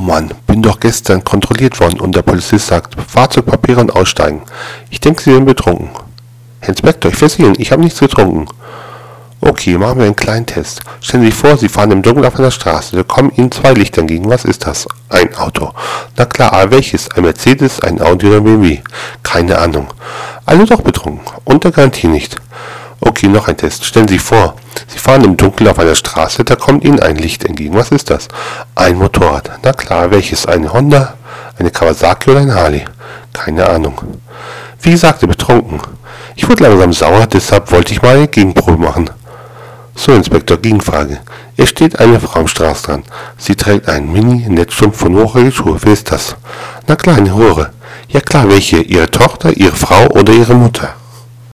Oh bin doch gestern kontrolliert worden und der Polizist sagt, Fahrzeugpapiere und aussteigen. Ich denke, Sie sind betrunken. Herr Inspektor, ich versichere ich habe nichts getrunken. Okay, machen wir einen kleinen Test. Stellen Sie sich vor, Sie fahren im Dunkeln auf einer Straße. Da kommen Ihnen zwei Lichter entgegen. Was ist das? Ein Auto. Na klar, aber welches? Ein Mercedes, ein Audi oder ein BMW? Keine Ahnung. Alle doch betrunken. Unter Garantie nicht. Okay, noch ein Test. Stellen Sie sich vor, Sie fahren im Dunkeln auf einer Straße, da kommt Ihnen ein Licht entgegen. Was ist das? Ein Motorrad. Na klar, welches? Eine Honda, eine Kawasaki oder ein Harley? Keine Ahnung. Wie gesagt, betrunken. Ich wurde langsam sauer, deshalb wollte ich mal eine Gegenprobe machen. So, Inspektor, Gegenfrage. Es steht eine Frau am Straßenrand. Sie trägt einen Mini-Netzstrumpf von hochhackigen Schuhe. Wer ist das? Na klar, eine Hure. Ja klar, welche? Ihre Tochter, Ihre Frau oder Ihre Mutter?